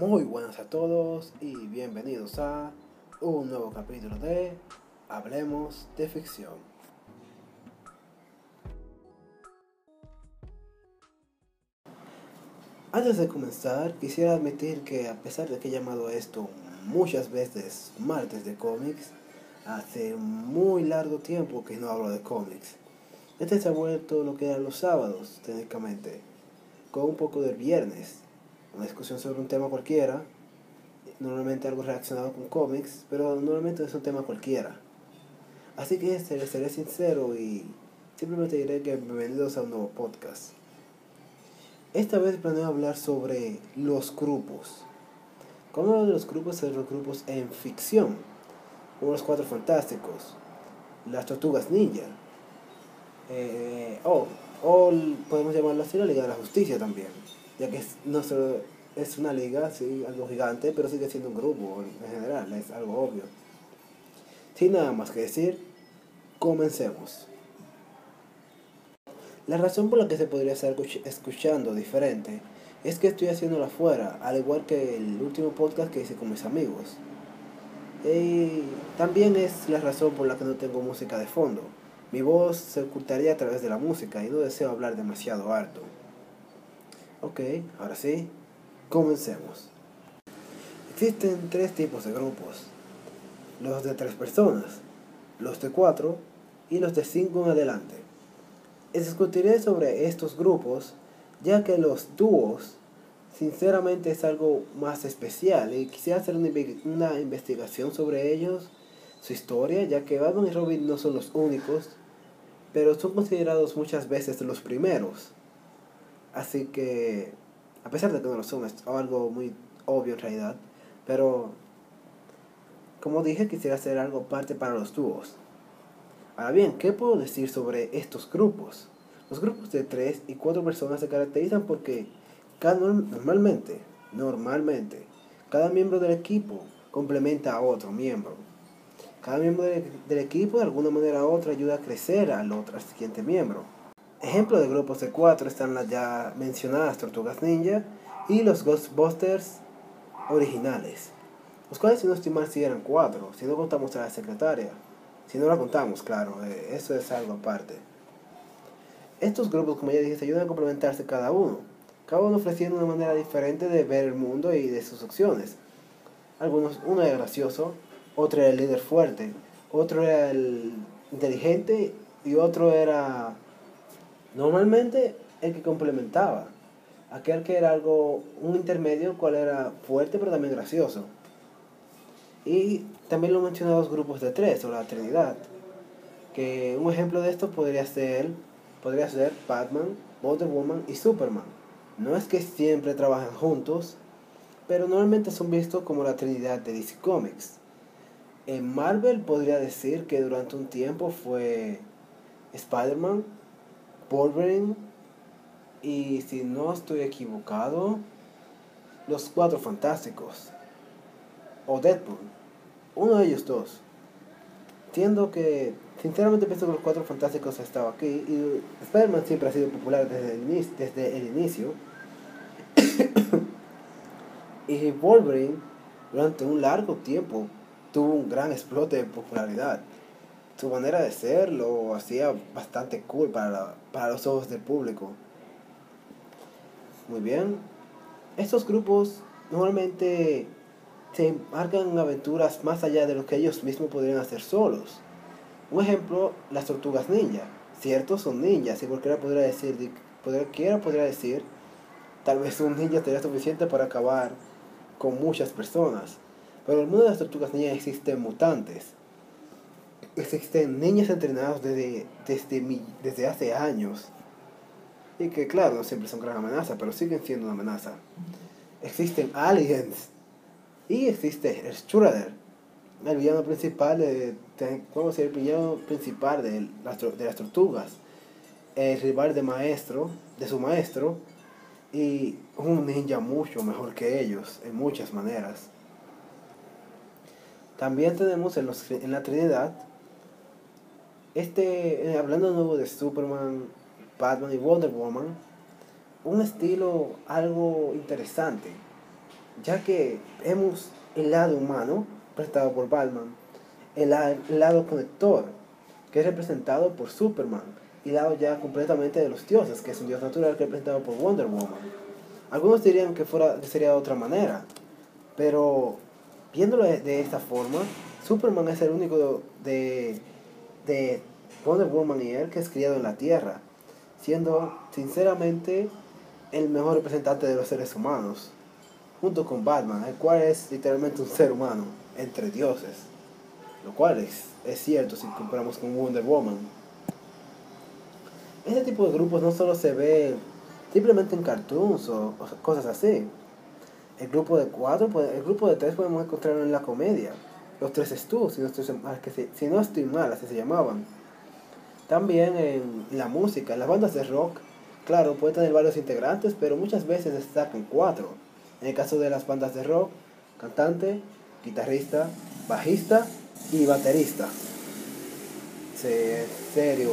Muy buenas a todos y bienvenidos a un nuevo capítulo de Hablemos de Ficción. Antes de comenzar, quisiera admitir que a pesar de que he llamado esto muchas veces martes de cómics, hace muy largo tiempo que no hablo de cómics. Este se ha vuelto lo que eran los sábados, técnicamente, con un poco del viernes, una discusión sobre un tema cualquiera, normalmente algo relacionado con cómics, pero normalmente es un tema cualquiera. Así que seré, seré sincero y simplemente diré que bienvenidos a un nuevo podcast. Esta vez planeo hablar sobre los grupos. Como los grupos, de los grupos en ficción, como los Cuatro Fantásticos, las Tortugas Ninja, eh, o, o podemos llamarlo así la Liga de la Justicia también ya que es, no solo es una liga, sí, algo gigante, pero sigue siendo un grupo en general, es algo obvio. Sin nada más que decir, comencemos. La razón por la que se podría estar escuchando diferente es que estoy haciéndolo afuera, al igual que el último podcast que hice con mis amigos. Y también es la razón por la que no tengo música de fondo. Mi voz se ocultaría a través de la música y no deseo hablar demasiado alto. Ok, ahora sí, comencemos. Existen tres tipos de grupos. Los de tres personas, los de cuatro y los de cinco en adelante. Discutiré sobre estos grupos ya que los dúos sinceramente es algo más especial y quisiera hacer una, una investigación sobre ellos, su historia, ya que Batman y Robin no son los únicos, pero son considerados muchas veces los primeros. Así que, a pesar de que no lo son, es algo muy obvio en realidad, pero como dije, quisiera hacer algo parte para los dúos. Ahora bien, ¿qué puedo decir sobre estos grupos? Los grupos de tres y cuatro personas se caracterizan porque cada, normalmente, normalmente, cada miembro del equipo complementa a otro miembro. Cada miembro del, equipo de alguna manera u otra ayuda a crecer al otro, al siguiente miembro. Ejemplo de grupos de cuatro están las ya mencionadas Tortugas Ninja y los Ghostbusters originales, los cuales si no estoy si eran cuatro, si no contamos a la secretaria, si no la contamos, claro, eh, eso es algo aparte. Estos grupos, como ya dije, se ayudan a complementarse cada uno, cada uno ofreciendo una manera diferente de ver el mundo y de sus opciones. Algunos, uno era gracioso, otro era el líder fuerte, otro era el inteligente y otro era Normalmente el que complementaba, aquel que era algo, un intermedio, cual era fuerte pero también gracioso. Y también lo mencioné los grupos de tres, o la Trinidad. Que un ejemplo de esto podría ser, podría ser Batman, Wonder Woman y Superman. No es que siempre trabajan juntos, pero normalmente son vistos como la Trinidad de DC Comics. En Marvel podría decir que durante un tiempo fue Spider-Man, Wolverine y si no estoy equivocado, los Cuatro Fantásticos o Deadpool, uno de ellos dos. Entiendo que, sinceramente pienso que los Cuatro Fantásticos estado aquí y Spider-Man siempre ha sido popular desde el, inicio, desde el inicio. y Wolverine durante un largo tiempo tuvo un gran explote de popularidad su manera de ser lo hacía bastante cool para, para los ojos del público. Muy bien. Estos grupos normalmente se marcan aventuras más allá de lo que ellos mismos podrían hacer solos. Un ejemplo, las tortugas ninja. Cierto, son ninjas y cualquiera podría decir, podría decir, tal vez un ninja sería suficiente para acabar con muchas personas. Pero en el mundo de las tortugas ninja existen mutantes existen niños entrenados desde, desde, desde hace años. Y que claro, no siempre son gran amenaza, pero siguen siendo una amenaza. Existen aliens. Y existe el Shredder, el villano principal de, ¿cómo el villano principal de las, de las tortugas. El rival de maestro, de su maestro. Y un ninja mucho mejor que ellos, en muchas maneras. También tenemos en, los, en la Trinidad este, eh, hablando de nuevo de Superman, Batman y Wonder Woman, un estilo algo interesante. ya que hemos el lado humano, prestado por Batman, el, lado conector, que es representado por Superman, y lado ya completamente de los dioses, que es un dios natural representado por Wonder Woman. Algunos dirían que, fuera, sería de otra manera, pero viéndolo de, esta forma, Superman es el único de Wonder Woman y él que es criado en la Tierra, siendo sinceramente el mejor representante de los seres humanos, junto con Batman, el cual es literalmente un ser humano entre dioses, lo cual es, es cierto si comparamos con Wonder Woman. Este tipo de grupos no solo se ve simplemente en cartoons o, cosas así. El grupo de cuatro, el grupo de tres podemos encontrarlo en la comedia. Los tres Stu, si no estoy, si no estoy mal, así se llamaban. También en la música, en las bandas de rock, claro, puede tener varios integrantes, pero muchas veces destacan cuatro. En el caso de las bandas de rock, cantante, guitarrista, bajista y baterista. serio.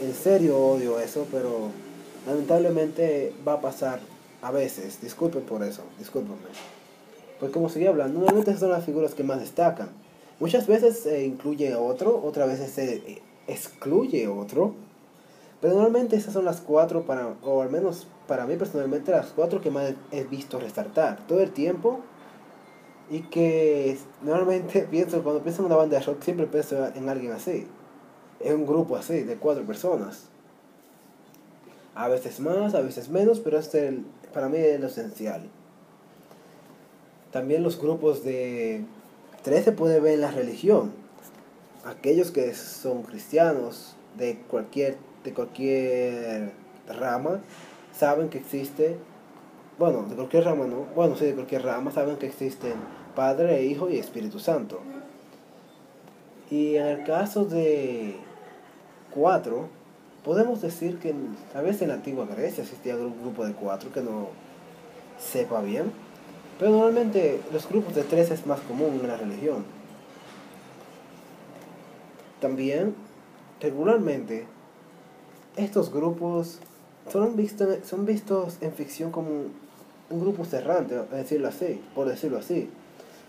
En serio odio eso, pero lamentablemente va a pasar a veces. Disculpen por eso, discúlpenme. Pues como seguía hablando, normalmente son las figuras que más destacan. Muchas veces se incluye otro, otras veces se excluye otro. Pero normalmente esas son las cuatro, para, o al menos para mí personalmente, las cuatro que más he visto resaltar todo el tiempo. Y que normalmente pienso, cuando pienso en una banda de rock, siempre pienso en alguien así. En un grupo así, de cuatro personas. A veces más, a veces menos, pero este para mí es lo esencial. También los grupos de tres se puede ver en la religión. Aquellos que son cristianos de cualquier, de cualquier rama saben que existe, bueno, de cualquier rama no, bueno, sí, de cualquier rama saben que existen Padre, Hijo y Espíritu Santo. Y en el caso de cuatro, podemos decir que tal vez en la antigua Grecia existía un grupo de cuatro que no sepa bien pero normalmente los grupos de tres es más común en la religión. También, regularmente, estos grupos son, son vistos en ficción como un, grupo cerrante, decirlo así, por decirlo así.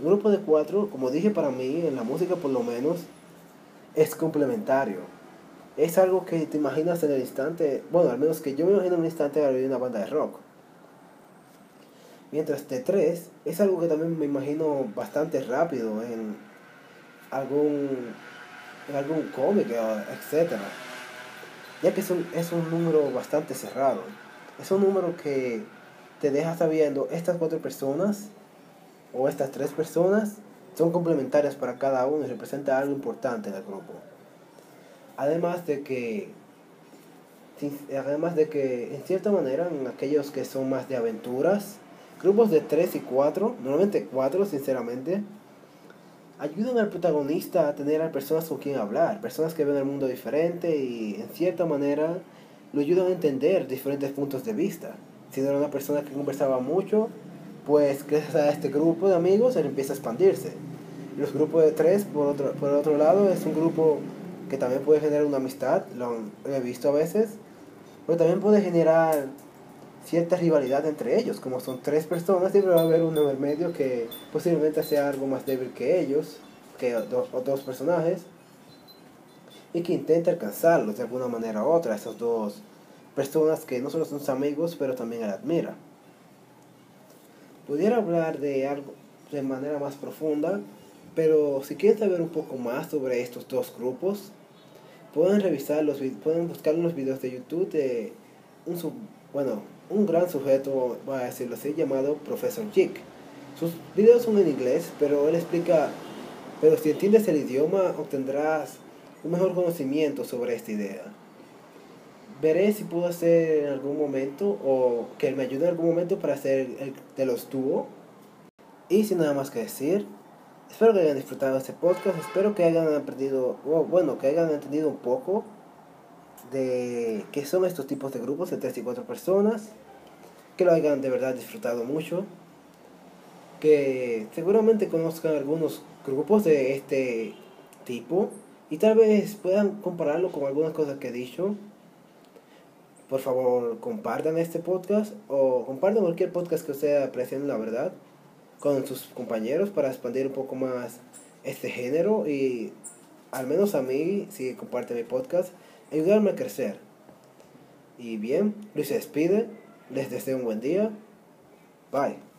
Un grupo de cuatro, como dije para mí, en la música por lo menos, es complementario. Es algo que te imaginas en el instante, bueno, al menos que yo me imagino en un instante de una banda de rock Mientras T3 es algo que también me imagino bastante rápido en algún, en algún cómic, etc. Ya que es un, es un número bastante cerrado. Es un número que te deja sabiendo estas cuatro personas o estas tres personas son complementarias para cada uno y representa algo importante en el grupo. Además de que además de que en cierta manera en aquellos que son más de aventuras Grupos de 3 y 4, normalmente 4 sinceramente, ayudan al protagonista a tener a personas con quien hablar, personas que ven el mundo diferente y en cierta manera lo ayudan a entender diferentes puntos de vista. Si no era una persona que conversaba mucho, pues gracias a este grupo de amigos él empieza a expandirse. Los grupos de 3, por otro, por otro lado, es un grupo que también puede generar una amistad, lo he visto a veces, pero también puede generar cierta rivalidad entre ellos. Como son tres personas, siempre va a haber uno en el medio que posiblemente sea algo más débil que ellos, que dos, o dos personajes, y que intenta alcanzarlos de alguna manera u otra, esas dos personas que no solo son sus amigos, pero también él admira. Pudiera hablar de algo de manera más profunda, pero si quieren saber un poco más sobre estos dos grupos, pueden revisar los pueden buscar los videos de YouTube de un sub, bueno, un gran sujeto, voy a decirlo así, llamado Profesor Jig. Sus videos son en inglés, pero él explica, pero si entiendes el idioma obtendrás un mejor conocimiento sobre esta idea. Veré si puedo hacer en algún momento o que él me ayude en algún momento para hacer el de los dúo. Y sin nada más que decir, espero que hayan disfrutado este podcast, espero que hayan aprendido, bueno, que hayan entendido un poco de qué son estos tipos de grupos de 3 y 4 personas, que lo hayan de verdad disfrutado mucho, que seguramente conozcan algunos grupos de este tipo y tal vez puedan compararlo con algunas cosas que he dicho. Por favor, compartan este podcast o compartan cualquier podcast que ustedes aprecien, la verdad, con sus compañeros para expandir un poco más este género y al menos a mí, si comparten mi podcast, ayudarme a crecer. Y bien, Luis se despide, les deseo un buen día, bye.